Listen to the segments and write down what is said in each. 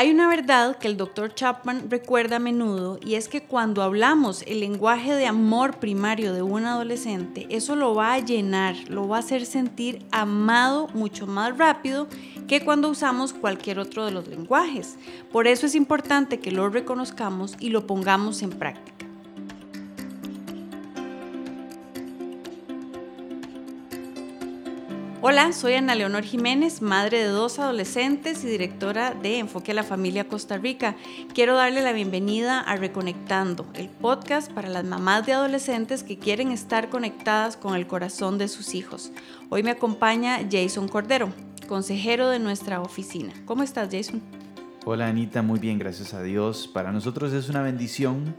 Hay una verdad que el Dr. Chapman recuerda a menudo y es que cuando hablamos el lenguaje de amor primario de un adolescente, eso lo va a llenar, lo va a hacer sentir amado mucho más rápido que cuando usamos cualquier otro de los lenguajes. Por eso es importante que lo reconozcamos y lo pongamos en práctica. Hola, soy Ana Leonor Jiménez, madre de dos adolescentes y directora de Enfoque a la Familia Costa Rica. Quiero darle la bienvenida a Reconectando, el podcast para las mamás de adolescentes que quieren estar conectadas con el corazón de sus hijos. Hoy me acompaña Jason Cordero, consejero de nuestra oficina. ¿Cómo estás, Jason? Hola, Anita, muy bien, gracias a Dios. Para nosotros es una bendición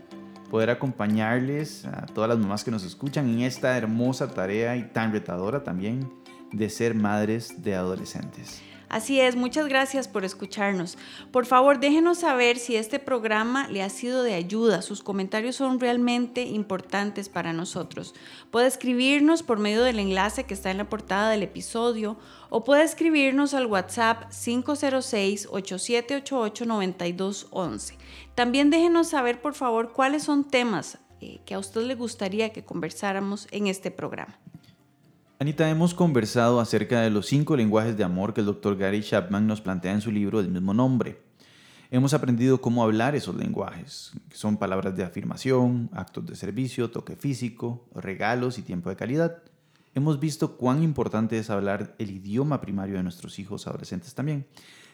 poder acompañarles a todas las mamás que nos escuchan en esta hermosa tarea y tan retadora también de ser madres de adolescentes. Así es, muchas gracias por escucharnos. Por favor, déjenos saber si este programa le ha sido de ayuda. Sus comentarios son realmente importantes para nosotros. Puede escribirnos por medio del enlace que está en la portada del episodio o puede escribirnos al WhatsApp 506-8788-9211. También déjenos saber, por favor, cuáles son temas eh, que a usted le gustaría que conversáramos en este programa. Anita, hemos conversado acerca de los cinco lenguajes de amor que el Dr. Gary Chapman nos plantea en su libro del mismo nombre. Hemos aprendido cómo hablar esos lenguajes, que son palabras de afirmación, actos de servicio, toque físico, regalos y tiempo de calidad. Hemos visto cuán importante es hablar el idioma primario de nuestros hijos adolescentes también.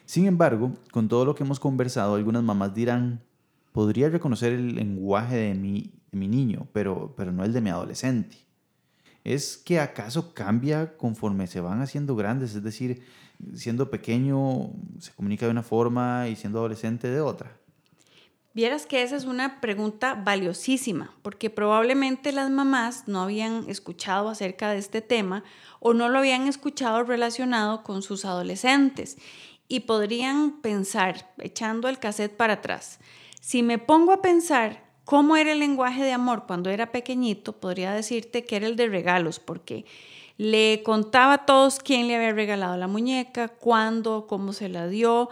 Sin embargo, con todo lo que hemos conversado, algunas mamás dirán, podría reconocer el lenguaje de mi, de mi niño, pero, pero no el de mi adolescente. ¿Es que acaso cambia conforme se van haciendo grandes? Es decir, siendo pequeño se comunica de una forma y siendo adolescente de otra. Vieras que esa es una pregunta valiosísima, porque probablemente las mamás no habían escuchado acerca de este tema o no lo habían escuchado relacionado con sus adolescentes y podrían pensar, echando el cassette para atrás, si me pongo a pensar ¿Cómo era el lenguaje de amor cuando era pequeñito? Podría decirte que era el de regalos, porque le contaba a todos quién le había regalado la muñeca, cuándo, cómo se la dio,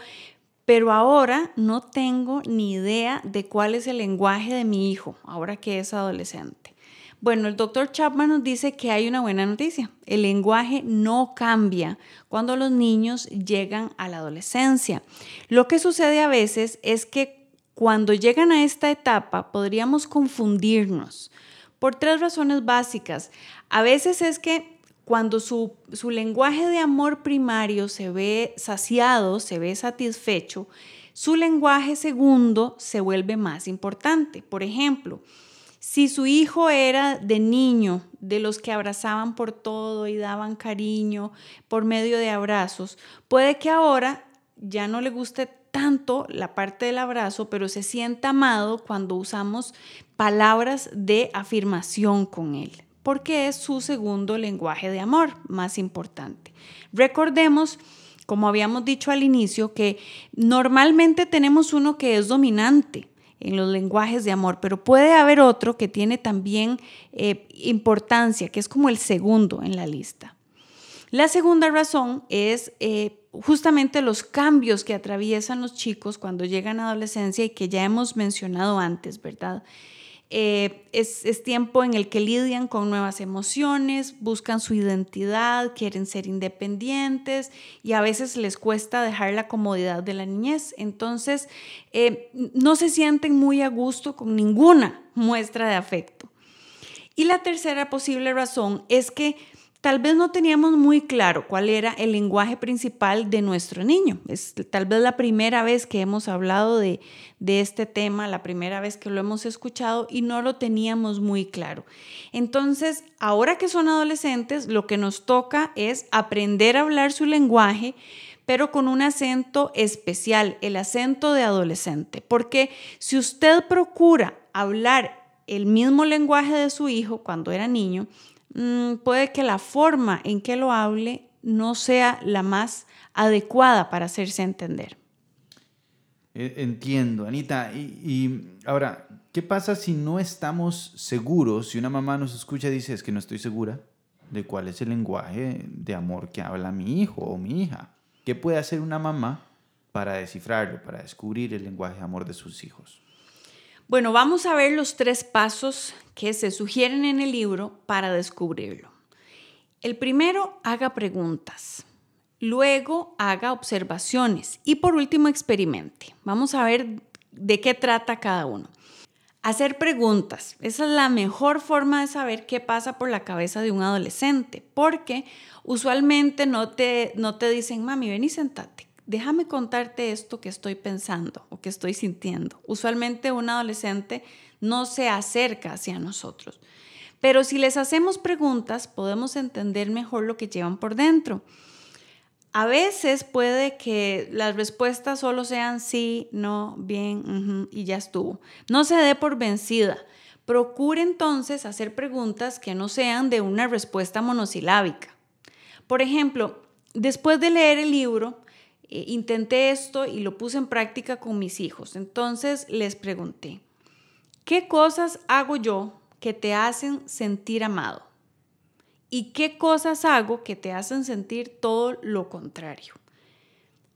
pero ahora no tengo ni idea de cuál es el lenguaje de mi hijo, ahora que es adolescente. Bueno, el doctor Chapman nos dice que hay una buena noticia. El lenguaje no cambia cuando los niños llegan a la adolescencia. Lo que sucede a veces es que cuando llegan a esta etapa podríamos confundirnos por tres razones básicas. A veces es que cuando su, lenguaje de amor primario se ve saciado, se ve satisfecho, su lenguaje segundo se vuelve más importante. Por ejemplo, si su hijo era de niño, de los que abrazaban por todo y daban cariño por medio de abrazos, puede que ahora ya no le guste tanto la parte del abrazo, pero se sienta amado cuando usamos palabras de afirmación con él, porque es su segundo lenguaje de amor más importante. Recordemos, como habíamos dicho al inicio, que normalmente tenemos uno que es dominante en los lenguajes de amor, pero puede haber otro que tiene también eh, importancia, que es como el segundo en la lista. La segunda razón es eh, justamente los cambios que atraviesan los chicos cuando llegan a adolescencia y que ya hemos mencionado antes, ¿verdad? Eh, es, tiempo en el que lidian con nuevas emociones, buscan su identidad, quieren ser independientes y a veces les cuesta dejar la comodidad de la niñez. Entonces, eh, no se sienten muy a gusto con ninguna muestra de afecto. Y la tercera posible razón es que tal vez no teníamos muy claro cuál era el lenguaje principal de nuestro niño. Es tal vez la primera vez que hemos hablado de, de, este tema, la primera vez que lo hemos escuchado y no lo teníamos muy claro. Entonces, ahora que son adolescentes, lo que nos toca es aprender a hablar su lenguaje pero con un acento especial, el acento de adolescente. Porque si usted procura hablar el mismo lenguaje de su hijo cuando era niño, Mm, puede que la forma en que lo hable no sea la más adecuada para hacerse entender. E, entiendo, Anita. Y, ahora, ¿qué pasa si no estamos seguros? Si una mamá nos escucha y dice, es que no estoy segura de cuál es el lenguaje de amor que habla mi hijo o mi hija. ¿Qué puede hacer una mamá para descifrarlo, para descubrir el lenguaje de amor de sus hijos? Bueno, vamos a ver los tres pasos que se sugieren en el libro para descubrirlo. El primero, haga preguntas. Luego, haga observaciones. Y por último, experimente. Vamos a ver de qué trata cada uno. Hacer preguntas. Esa es la mejor forma de saber qué pasa por la cabeza de un adolescente, porque usualmente no te, no te dicen, mami, ven y sentate. Déjame contarte esto que estoy pensando o que estoy sintiendo. Usualmente un adolescente no se acerca hacia nosotros. Pero si les hacemos preguntas, podemos entender mejor lo que llevan por dentro. A veces puede que las respuestas solo sean sí, no, bien y ya estuvo. No se dé por vencida. Procure entonces hacer preguntas que no sean de una respuesta monosilábica. Por ejemplo, después de leer el libro, eh, intenté esto y lo puse en práctica con mis hijos. Entonces les pregunté, ¿qué cosas hago yo que te hacen sentir amado? ¿Y qué cosas hago que te hacen sentir todo lo contrario?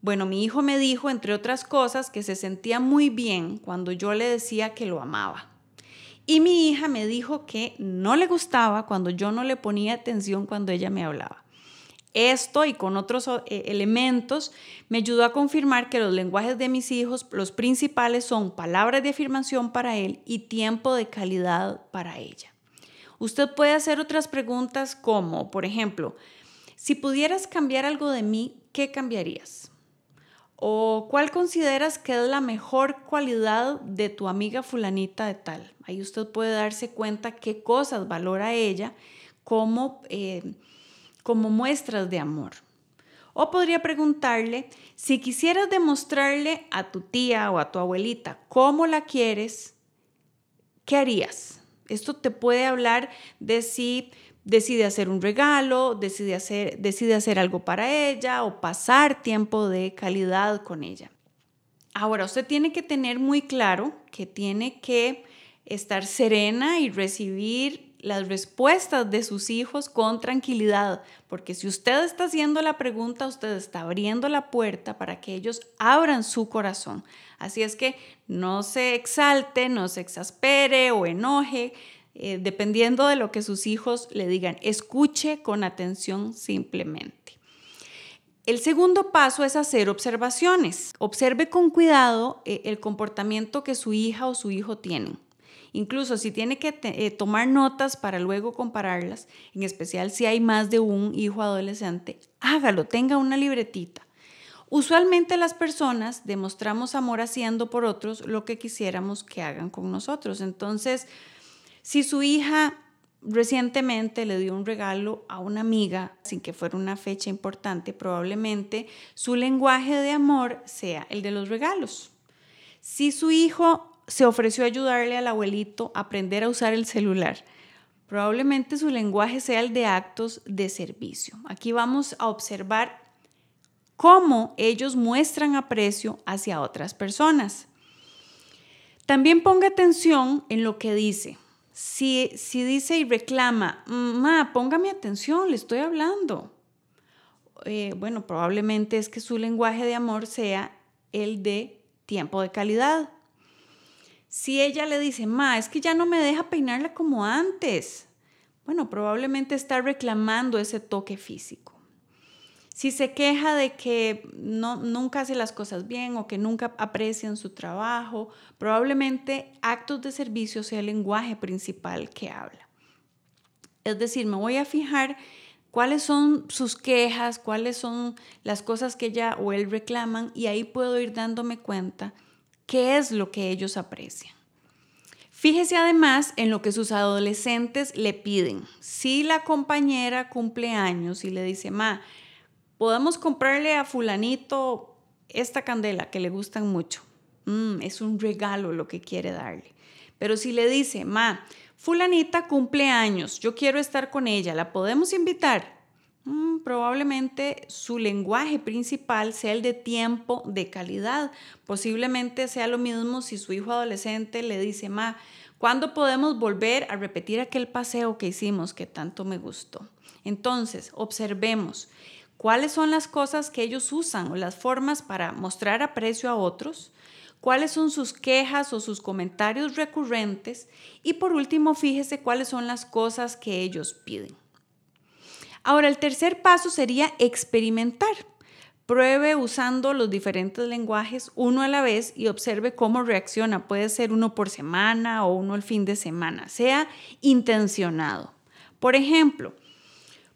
Bueno, mi hijo me dijo, entre otras cosas, que se sentía muy bien cuando yo le decía que lo amaba. Y mi hija me dijo que no le gustaba cuando yo no le ponía atención cuando ella me hablaba. Esto y con otros eh, elementos me ayudó a confirmar que los lenguajes de mis hijos, los principales son palabras de afirmación para él y tiempo de calidad para ella. Usted puede hacer otras preguntas como, por ejemplo, si pudieras cambiar algo de mí, ¿qué cambiarías? ¿O cuál consideras que es la mejor cualidad de tu amiga fulanita de tal? Ahí usted puede darse cuenta qué cosas valora ella como, eh, como muestras de amor. O podría preguntarle, si quisieras demostrarle a tu tía o a tu abuelita cómo la quieres, ¿qué harías? Esto te puede hablar de si decide hacer un regalo, decide hacer, decide hacer algo para ella o pasar tiempo de calidad con ella. Ahora, usted tiene que tener muy claro que tiene que estar serena y recibir las respuestas de sus hijos con tranquilidad, porque si usted está haciendo la pregunta, usted está abriendo la puerta para que ellos abran su corazón. Así es que no se exalte, no se exaspere o enoje, eh, dependiendo de lo que sus hijos le digan. Escuche con atención simplemente. El segundo paso es hacer observaciones. Observe con cuidado eh, el comportamiento que su hija o su hijo tienen. Incluso si tiene que eh, tomar notas para luego compararlas, en especial si hay más de un hijo adolescente, hágalo, tenga una libretita. Usualmente las personas demostramos amor haciendo por otros lo que quisiéramos que hagan con nosotros. Entonces, si su hija recientemente le dio un regalo a una amiga sin que fuera una fecha importante, probablemente su lenguaje de amor sea el de los regalos. Si su hijo se ofreció ayudarle al abuelito a aprender a usar el celular, probablemente su lenguaje sea el de actos de servicio. Aquí vamos a observar cómo ellos muestran aprecio hacia otras personas. También ponga atención en lo que dice. Si, si dice y reclama, ma, póngame atención, le estoy hablando. Eh, bueno, probablemente es que su lenguaje de amor sea el de tiempo de calidad. Si ella le dice, ma, es que ya no me deja peinarla como antes, bueno, probablemente está reclamando ese toque físico. Si se queja de que no, nunca hace las cosas bien o que nunca aprecian su trabajo, probablemente actos de servicio sea el lenguaje principal que habla. Es decir, me voy a fijar cuáles son sus quejas, cuáles son las cosas que ella o él reclaman y ahí puedo ir dándome cuenta qué es lo que ellos aprecian. Fíjese además en lo que sus adolescentes le piden. Si la compañera cumple años y le dice, ma, podemos comprarle a fulanito esta candela que le gustan mucho. Mm, es un regalo lo que quiere darle. Pero si le dice, ma, fulanita cumple años, yo quiero estar con ella, ¿la podemos invitar? Mm, probablemente su lenguaje principal sea el de tiempo de calidad. Posiblemente sea lo mismo si su hijo adolescente le dice, ma, ¿cuándo podemos volver a repetir aquel paseo que hicimos que tanto me gustó? Entonces, observemos cuáles son las cosas que ellos usan o las formas para mostrar aprecio a otros, cuáles son sus quejas o sus comentarios recurrentes y por último fíjese cuáles son las cosas que ellos piden. Ahora, el tercer paso sería experimentar. Pruebe usando los diferentes lenguajes uno a la vez y observe cómo reacciona. Puede ser uno por semana o uno el fin de semana. Sea intencionado. Por ejemplo,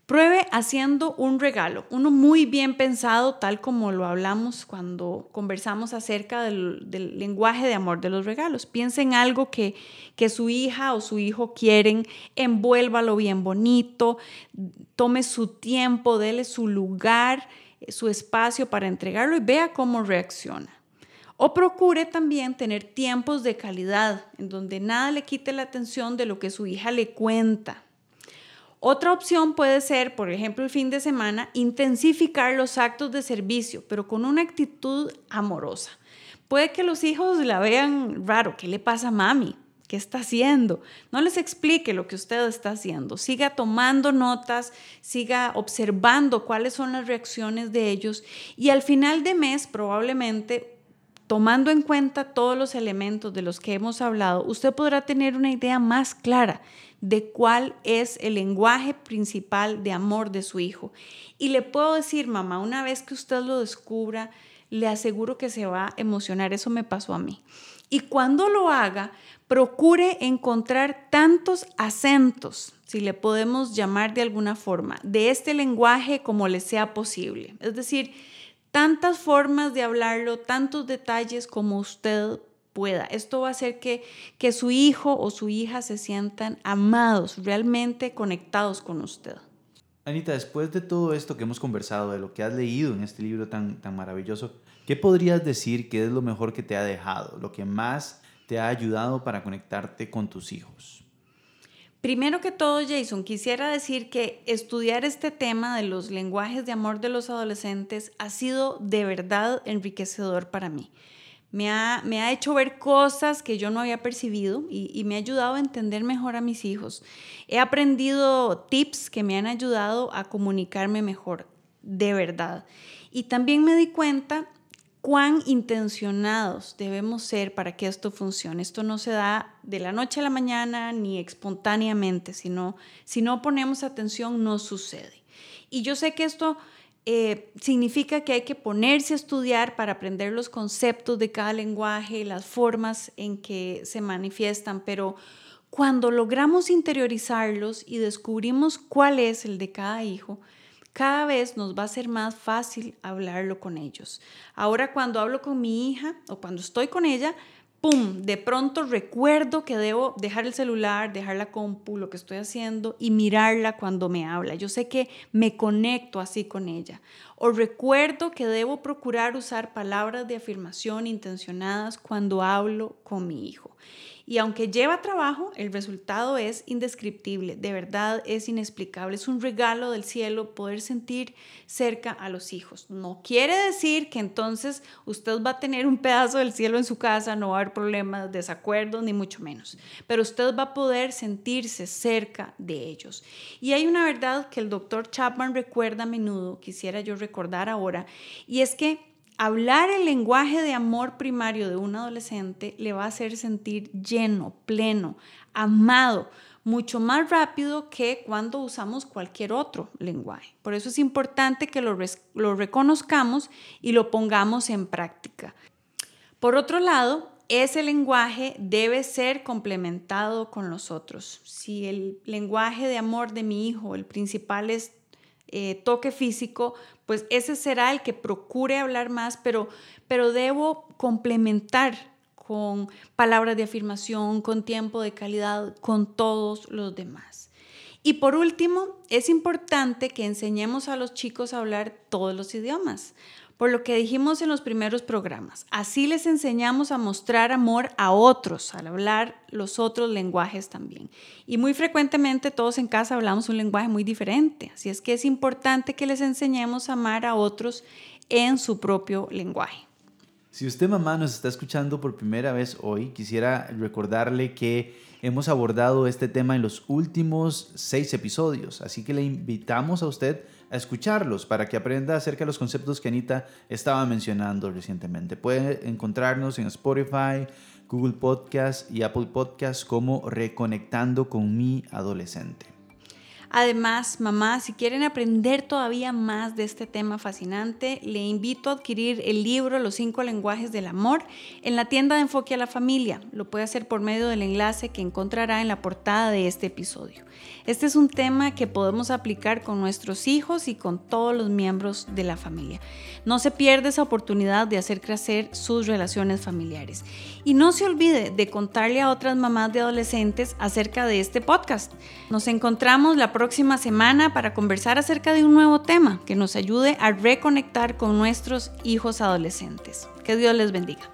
Pruebe haciendo un regalo, uno muy bien pensado, tal como lo hablamos cuando conversamos acerca del, lenguaje de amor de los regalos. Piense en algo que, que su hija o su hijo quieren, envuélvalo bien bonito, tome su tiempo, déle su lugar, su espacio para entregarlo y vea cómo reacciona. O procure también tener tiempos de calidad en donde nada le quite la atención de lo que su hija le cuenta otra opción puede ser, por ejemplo, el fin de semana, intensificar los actos de servicio, pero con una actitud amorosa. Puede que los hijos la vean raro, ¿qué le pasa a mami? ¿Qué está haciendo? No les explique lo que usted está haciendo. Siga tomando notas, siga observando cuáles son las reacciones de ellos y al final de mes probablemente tomando en cuenta todos los elementos de los que hemos hablado, usted podrá tener una idea más clara de cuál es el lenguaje principal de amor de su hijo. Y le puedo decir, mamá, una vez que usted lo descubra, le aseguro que se va a emocionar. Eso me pasó a mí. Y cuando lo haga, procure encontrar tantos acentos, si le podemos llamar de alguna forma, de este lenguaje como le sea posible. Es decir, tantas formas de hablarlo, tantos detalles como usted pueda. Esto va a hacer que, que su hijo o su hija se sientan amados, realmente conectados con usted. Anita, después de todo esto que hemos conversado, de lo que has leído en este libro tan, tan maravilloso, ¿qué podrías decir que es lo mejor que te ha dejado, lo que más te ha ayudado para conectarte con tus hijos? Primero que todo, Jason, quisiera decir que estudiar este tema de los lenguajes de amor de los adolescentes ha sido de verdad enriquecedor para mí me ha, hecho ver cosas que yo no había percibido y, me ha ayudado a entender mejor a mis hijos. He aprendido tips que me han ayudado a comunicarme mejor, de verdad. Y también me di cuenta cuán intencionados debemos ser para que esto funcione. Esto no se da de la noche a la mañana ni espontáneamente, sino si no ponemos atención no sucede. Y yo sé que esto eh, significa que hay que ponerse a estudiar para aprender los conceptos de cada lenguaje, las formas en que se manifiestan, pero cuando logramos interiorizarlos y descubrimos cuál es el de cada hijo, cada vez nos va a ser más fácil hablarlo con ellos. Ahora cuando hablo con mi hija o cuando estoy con ella, ¡pum! De pronto recuerdo que debo dejar el celular, dejar la compu, lo que estoy haciendo y mirarla cuando me habla. Yo sé que me conecto así con ella. O recuerdo que debo procurar usar palabras de afirmación intencionadas cuando hablo con mi hijo. Y aunque lleva trabajo, el resultado es indescriptible, de verdad es inexplicable. Es un regalo del cielo poder sentir cerca a los hijos. No quiere decir que entonces usted va a tener un pedazo del cielo en su casa, no va a haber problemas, desacuerdos, ni mucho menos. Pero usted va a poder sentirse cerca de ellos. Y hay una verdad que el doctor Chapman recuerda a menudo, quisiera yo recordar ahora, y es que Hablar el lenguaje de amor primario de un adolescente le va a hacer sentir lleno, pleno, amado, mucho más rápido que cuando usamos cualquier otro lenguaje. Por eso es importante que lo, reconozcamos y lo pongamos en práctica. Por otro lado, ese lenguaje debe ser complementado con los otros. Si el lenguaje de amor de mi hijo, el principal es eh, toque físico, pues ese será el que procure hablar más, pero, pero debo complementar con palabras de afirmación, con tiempo de calidad, con todos los demás. Y por último, es importante que enseñemos a los chicos a hablar todos los idiomas por lo que dijimos en los primeros programas. Así les enseñamos a mostrar amor a otros, al hablar los otros lenguajes también. Y muy frecuentemente todos en casa hablamos un lenguaje muy diferente, así es que es importante que les enseñemos a amar a otros en su propio lenguaje. Si usted mamá nos está escuchando por primera vez hoy, quisiera recordarle que hemos abordado este tema en los últimos seis episodios, así que le invitamos a usted a escucharlos para que aprenda acerca de los conceptos que Anita estaba mencionando recientemente. Puede encontrarnos en Spotify, Google Podcast y Apple Podcast como Reconectando con mi adolescente. Además, mamá, si quieren aprender todavía más de este tema fascinante, le invito a adquirir el libro Los cinco lenguajes del amor en la tienda de Enfoque a la Familia. Lo puede hacer por medio del enlace que encontrará en la portada de este episodio. Este es un tema que podemos aplicar con nuestros hijos y con todos los miembros de la familia. No se pierde esa oportunidad de hacer crecer sus relaciones familiares. Y no se olvide de contarle a otras mamás de adolescentes acerca de este podcast. Nos encontramos la próxima semana para conversar acerca de un nuevo tema que nos ayude a reconectar con nuestros hijos adolescentes. Que Dios les bendiga.